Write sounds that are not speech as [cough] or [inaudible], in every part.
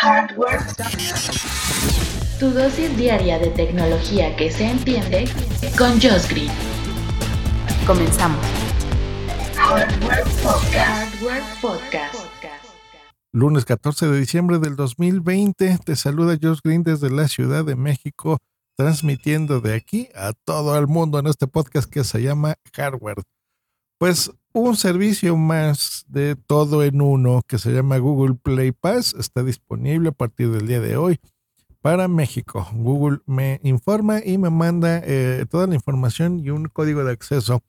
Hardware. Tu dosis diaria de tecnología que se entiende con Josh Green. Comenzamos. Hardware Podcast. Hardware Podcast. Lunes 14 de diciembre del 2020, te saluda Josh Green desde la Ciudad de México, transmitiendo de aquí a todo el mundo en este podcast que se llama Hardware. Pues un servicio más de todo en uno que se llama Google Play Pass está disponible a partir del día de hoy para México. Google me informa y me manda eh, toda la información y un código de acceso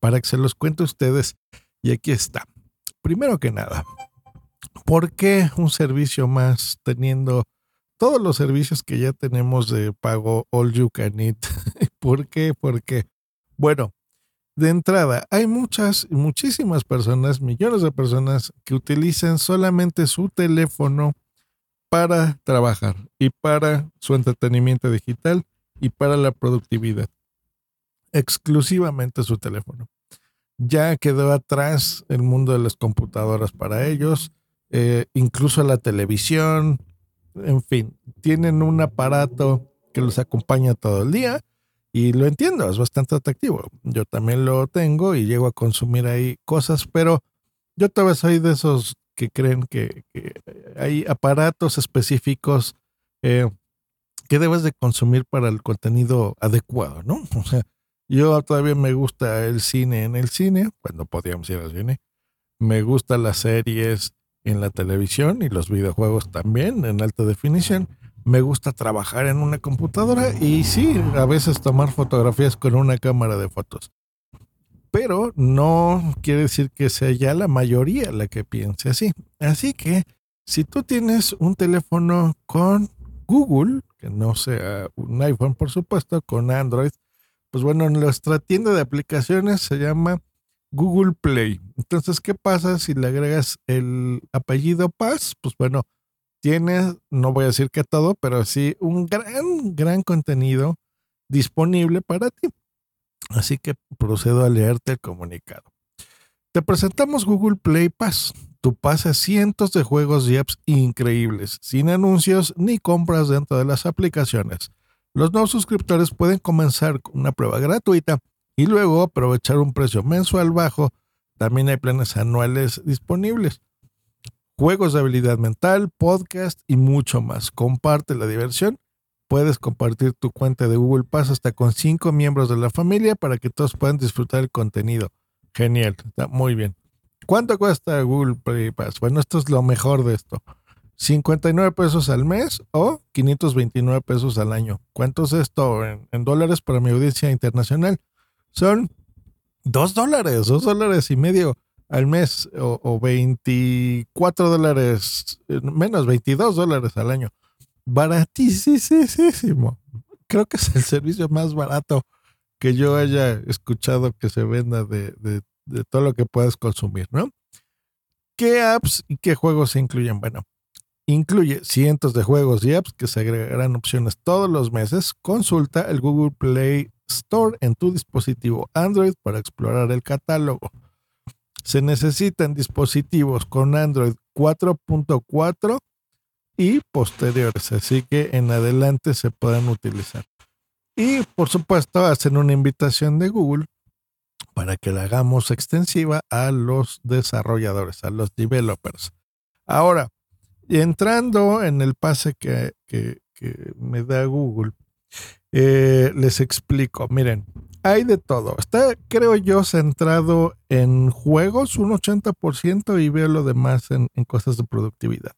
para que se los cuente a ustedes. Y aquí está. Primero que nada, ¿por qué un servicio más teniendo todos los servicios que ya tenemos de pago All You Can Eat? [laughs] ¿Por qué? Porque, bueno, de entrada, hay muchas, muchísimas personas, millones de personas que utilizan solamente su teléfono para trabajar y para su entretenimiento digital y para la productividad. Exclusivamente su teléfono. Ya quedó atrás el mundo de las computadoras para ellos, eh, incluso la televisión, en fin, tienen un aparato que los acompaña todo el día y lo entiendo, es bastante atractivo. Yo también lo tengo y llego a consumir ahí cosas, pero yo todavía soy de esos que creen que, hay aparatos específicos eh, que debes de consumir para el contenido adecuado, ¿no? [laughs] O sea, yo todavía me gusta el cine en el cine, cuando podíamos ir al cine. Me gustan las series en la televisión y los videojuegos también en alta definición me gusta trabajar en una computadora y sí, a veces tomar fotografías con una cámara de fotos. Pero no quiere decir que sea ya la mayoría la que piense así. Así que si tú tienes un teléfono con Google, que no sea un iPhone por supuesto, con Android, pues bueno, nuestra tienda de aplicaciones se llama Google Play. Entonces, ¿qué pasa si le agregas el apellido Paz? Pues bueno, tiene, no voy a decir que todo, pero sí un gran, gran contenido disponible para ti. Así que procedo a leerte el comunicado. Te presentamos Google Play Pass. Tu pasa cientos de juegos y apps increíbles, sin anuncios ni compras dentro de las aplicaciones. Los nuevos suscriptores pueden comenzar con una prueba gratuita y luego aprovechar un precio mensual bajo. También hay planes anuales disponibles juegos de habilidad mental, podcast y mucho más. Comparte la diversión. Puedes compartir tu cuenta de Google Pass hasta con cinco miembros de la familia para que todos puedan disfrutar el contenido. Genial, está muy bien. ¿Cuánto cuesta Google Pass? Bueno, esto es lo mejor de esto. 59 pesos al mes o 529 pesos al año. ¿Cuánto es esto en, dólares para mi audiencia internacional? Son 2 dólares, 2 dólares y medio al mes o, 24 dólares, eh, menos 22 dólares al año. Baratísimo. Creo que es el servicio más barato que yo haya escuchado que se venda de, de todo lo que puedes consumir, ¿no? ¿Qué apps y qué juegos se incluyen? Bueno, incluye cientos de juegos y apps que se agregarán opciones todos los meses. Consulta el Google Play Store en tu dispositivo Android para explorar el catálogo se necesitan dispositivos con Android 4.4 y posteriores, así que en adelante se pueden utilizar. Y por supuesto hacen una invitación de Google para que la hagamos extensiva a los desarrolladores, a los developers. Ahora, entrando en el pase que, me da Google, eh, les explico, miren, hay de todo. Está, creo yo, centrado en juegos un 80% y veo lo demás en, cosas de productividad.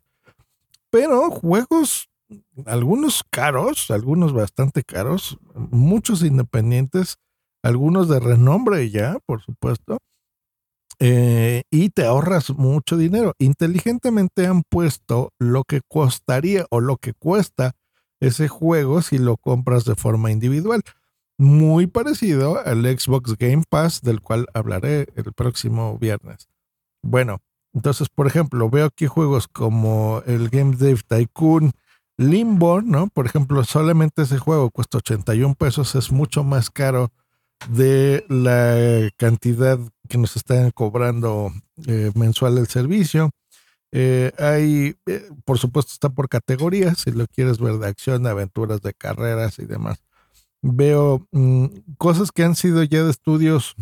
Pero juegos, algunos caros, algunos bastante caros, muchos independientes, algunos de renombre ya, por supuesto. Eh, y te ahorras mucho dinero. Inteligentemente han puesto lo que costaría o lo que cuesta ese juego si lo compras de forma individual muy parecido al Xbox Game Pass del cual hablaré el próximo viernes. Bueno, entonces, por ejemplo, veo aquí juegos como el Game Dev Tycoon, Limbo, ¿no? Por ejemplo, solamente ese juego cuesta 81 pesos, es mucho más caro de la cantidad que nos están cobrando eh, mensual el servicio. Eh, hay, eh, por supuesto, está por categorías, si lo quieres ver de acción, aventuras, de carreras y demás. Veo mm, cosas que han sido ya de estudios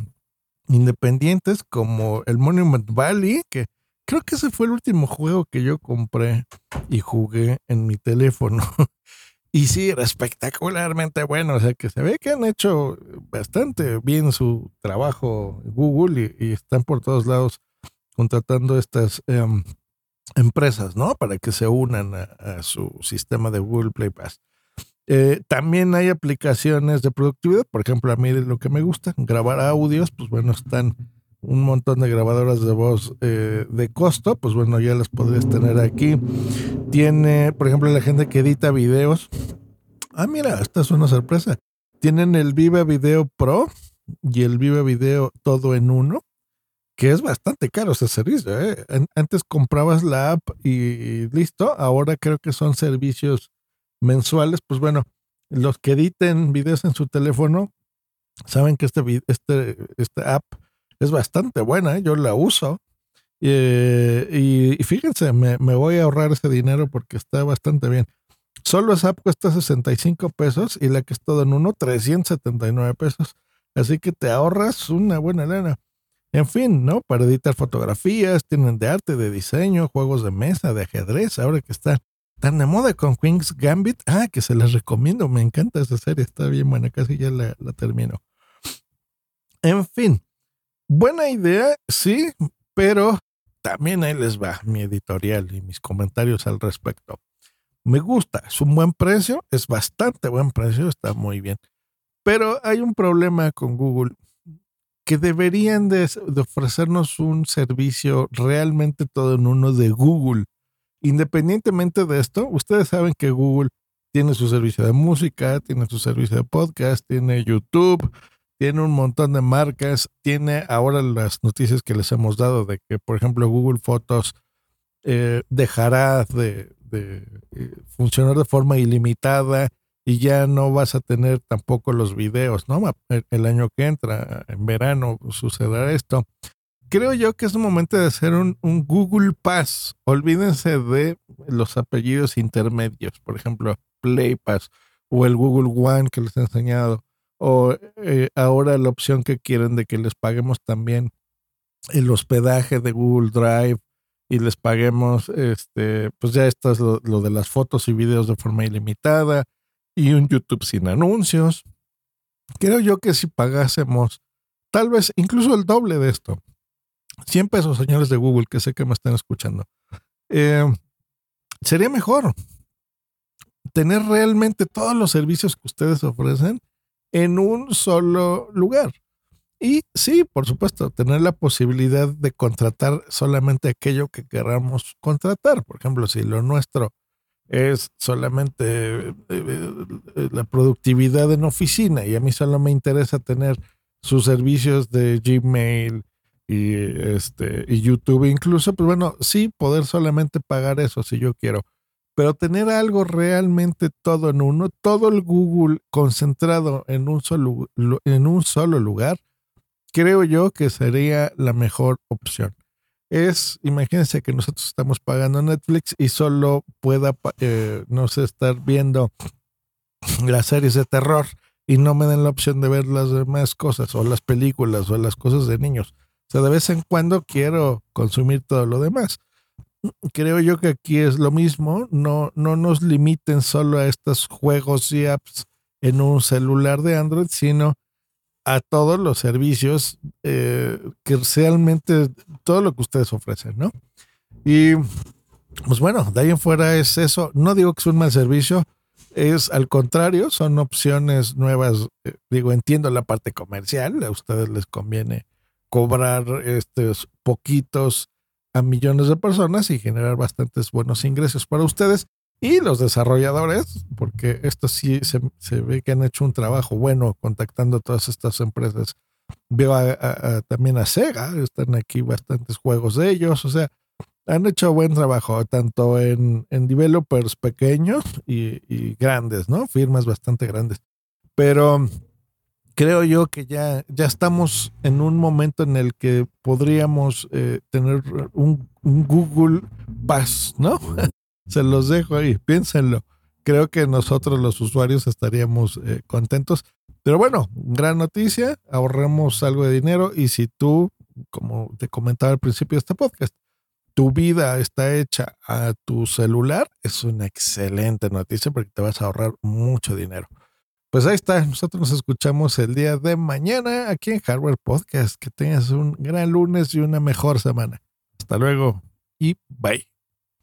independientes, como el Monument Valley, que creo que ese fue el último juego que yo compré y jugué en mi teléfono. [laughs] y sí, era espectacularmente bueno, o sea que se ve que han hecho bastante bien su trabajo Google y, están por todos lados contratando estas em, empresas, ¿no? Para que se unan a, su sistema de Google Play Pass. Eh, también hay aplicaciones de productividad, por ejemplo, a mí lo que me gusta, grabar audios, pues bueno, están un montón de grabadoras de voz eh, de costo, pues bueno, ya las podrías tener aquí. Tiene, por ejemplo, la gente que edita videos. Ah, mira, esta es una sorpresa. Tienen el Viva Video Pro y el Viva Video todo en uno, que es bastante caro ese servicio. ¿eh? Antes comprabas la app y listo, ahora creo que son servicios mensuales. Pues bueno, los que editen videos en su teléfono saben que este, este, esta app es bastante buena, ¿eh? yo la uso. y, fíjense, me, voy a ahorrar ese dinero porque está bastante bien. Solo esa app cuesta 65 pesos y la que es todo en uno, 379 pesos. Así que te ahorras una buena lana. En fin, ¿no? Para editar fotografías, tienen de arte, de diseño, juegos de mesa, de ajedrez, ahora que están tan de moda con Queen's Gambit. Ah, que se las recomiendo, me encanta esa serie, está bien buena, casi ya la termino. En fin, Buena idea, sí, pero también ahí les va mi editorial y mis comentarios al respecto. Me gusta, es un buen precio, es bastante buen precio, está muy bien. Pero hay un problema con Google que deberían de, ofrecernos un servicio realmente todo en uno de Google. Independientemente de esto, ustedes saben que Google tiene su servicio de música, tiene su servicio de podcast, tiene YouTube, tiene un montón de marcas, tiene ahora las noticias que les hemos dado de que, por ejemplo, Google Fotos eh, dejará de, eh, funcionar de forma ilimitada y ya no vas a tener tampoco los videos, ¿no? El, año que entra, en verano, sucederá esto. Creo yo que es momento de hacer un, un Google Pass. Olvídense de los apellidos intermedios, por ejemplo, Play Pass o el Google One que les he enseñado o eh, ahora la opción que quieren de que les paguemos también el hospedaje de Google Drive y les paguemos, este, pues ya esto es lo, de las fotos y videos de forma ilimitada y un YouTube sin anuncios. Creo yo que si pagásemos tal vez incluso el doble de esto, 100 pesos, señores de Google, que sé que me están escuchando, eh, sería mejor tener realmente todos los servicios que ustedes ofrecen en un solo lugar. Y sí, por supuesto, tener la posibilidad de contratar solamente aquello que queramos contratar. Por ejemplo, si lo nuestro es solamente eh, eh, la productividad en oficina y a mí solo me interesa tener sus servicios de Gmail y este y YouTube incluso, pues bueno, sí poder solamente pagar eso si yo quiero pero tener algo realmente todo en uno, todo el Google concentrado en un solo, en un solo lugar, creo yo que sería la mejor opción. Es, imagínense que nosotros estamos pagando Netflix y solo pueda, eh, no sé, estar viendo las series de terror y no me den la opción de ver las demás cosas o las películas o las cosas de niños. O sea, de vez en cuando quiero consumir todo lo demás creo yo que aquí es lo mismo, no, no nos limiten solo a estos juegos y apps en un celular de Android, sino a todos los servicios eh, que realmente, todo lo que ustedes ofrecen, ¿no? Y pues bueno, de ahí en fuera es eso. No digo que es un mal servicio, es al contrario, son opciones nuevas. Eh, digo, entiendo la parte comercial, a ustedes les conviene cobrar estos poquitos a millones de personas y generar bastantes buenos ingresos para ustedes y los desarrolladores, porque esto sí se, ve que han hecho un trabajo bueno contactando a todas estas empresas. Veo también a Sega, están aquí bastantes juegos de ellos, o sea, han hecho buen trabajo, tanto en, en developers pequeños y, y, grandes, ¿no? Firmas bastante grandes. Pero creo yo que ya, ya estamos en un momento en el que podríamos eh, tener un, Google Pass, ¿no? [laughs] Se los dejo ahí, piénsenlo. Creo que nosotros los usuarios estaríamos eh, contentos. Pero bueno, gran noticia, ahorremos algo de dinero y si tú, como te comentaba al principio de este podcast, tu vida está hecha a tu celular, es una excelente noticia porque te vas a ahorrar mucho dinero. Pues ahí está, nosotros nos escuchamos el día de mañana aquí en Hardware Podcast. Que tengas un gran lunes y una mejor semana. Hasta luego y bye.